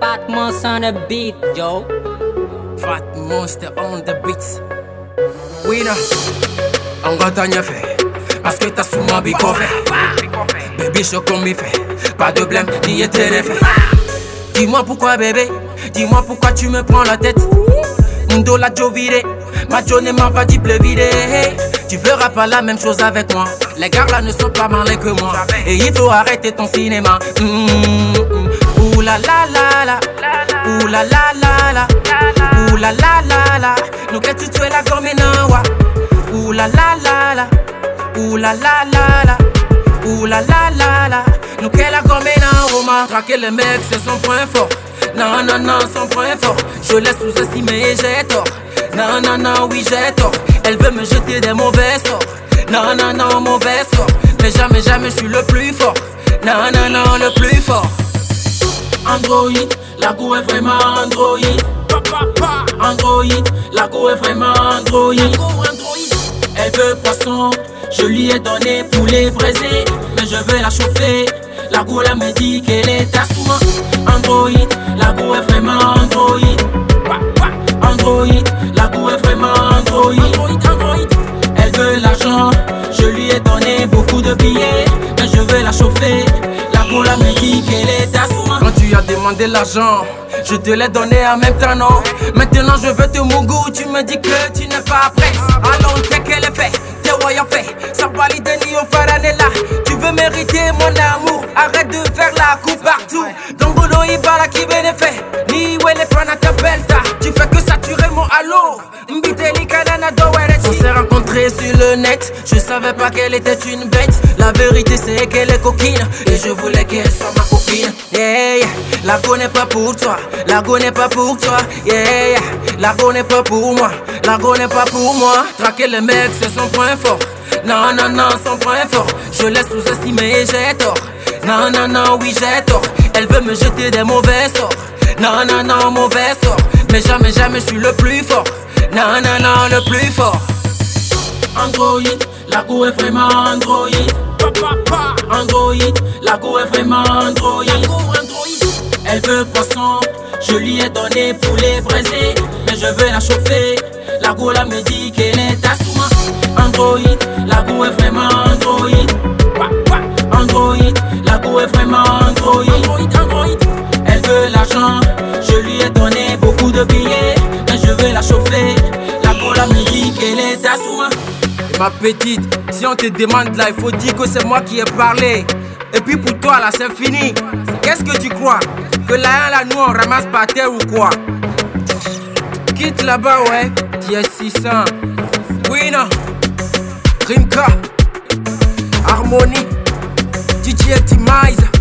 Fat Monster on the beat, yo. Fat Monster on the beat. T'en fait. Parce que t'as sous moi bicové. Baby, je comme fait. Pas de blême, ni été fait. Dis-moi pourquoi, bébé. Dis-moi pourquoi tu me prends la tête. Mundo la jovire. Ma journée m'a pas dit pleuvider. Tu feras pas la même chose avec moi. Les gars là ne sont pas malins que moi. Et il faut arrêter ton cinéma. Mmh, mmh. Ouh la la la la. Ouh la la la la. Ouh la la la la. Nous que tu tues la gomme wa. Ouh la la la la. Ouh la la la la. Ouh la la la la. Nous que la gomme na Traquer les mecs c'est son point fort. Non non non son point fort. Je laisse sous-estimer et j'ai tort. Non non non oui j'ai tort. Elle veut me jeter des mauvais sorts. Non non non mauvais sort. Mais jamais jamais je suis le plus fort. Non non non le plus fort. Android, la go est vraiment Android. Android, la go est vraiment Android. Elle veut poisson, je lui ai donné poulet braisé, mais je veux la chauffer. La go là me dit qu'elle est à sous Android, la go est vraiment Android. Android, la go est vraiment Android. Elle veut l'argent, je lui ai donné beaucoup de billets, mais je veux la chauffer. La go là me dit qu'elle est à l'argent, je te l'ai donné en même temps. Maintenant je veux te mougou, tu me dis que tu n'es pas prêt. Alors t'es qu'elle est fait, t'es voyant fait. Ça valide ni au faranella. Tu veux mériter mon amour, arrête de faire la coupe partout. Dans Bono Ibala qui bénéficie, ni où ta belta. Tu fais que saturer mon halo. Mbiteli kanana On s'est rencontrés sur le net, je savais pas qu'elle était une bête. La vérité c'est qu'elle est coquine, et je voulais qu'elle soit ma yeah. La go n'est pas pour toi, la go n'est pas pour toi. Yeah, yeah. La go n'est pas pour moi, la go n'est pas pour moi. Traquer les mecs c'est son point fort. Non, non, non, son point fort. Je laisse sous-estimer et j'ai tort. Non, non, non, oui, j'ai tort. Elle veut me jeter des mauvais sorts. Non, non, non, mauvais sort. Mais jamais, jamais, je suis le plus fort. Non, non, non, le plus fort. Android, la go est vraiment Android. Android, la go est vraiment Android. Elle veut poisson, je lui ai donné poulet braisé, mais je veux la chauffer. La go là me dit qu'elle est à sous Android, la go est vraiment Android. Android, la go est vraiment Android. Elle veut l'argent, je lui ai donné beaucoup de billets, mais je veux la chauffer. La go là me dit qu'elle est à sous Ma petite, si on te demande là, il faut dire que c'est moi qui ai parlé. Et puis pour toi là, c'est fini. Qu'est-ce que tu crois? Que là, là, nous on ramasse par terre ou quoi? Quitte là-bas, ouais. TS 600. Winner. Rimka. Harmonie. DJ. Authentique.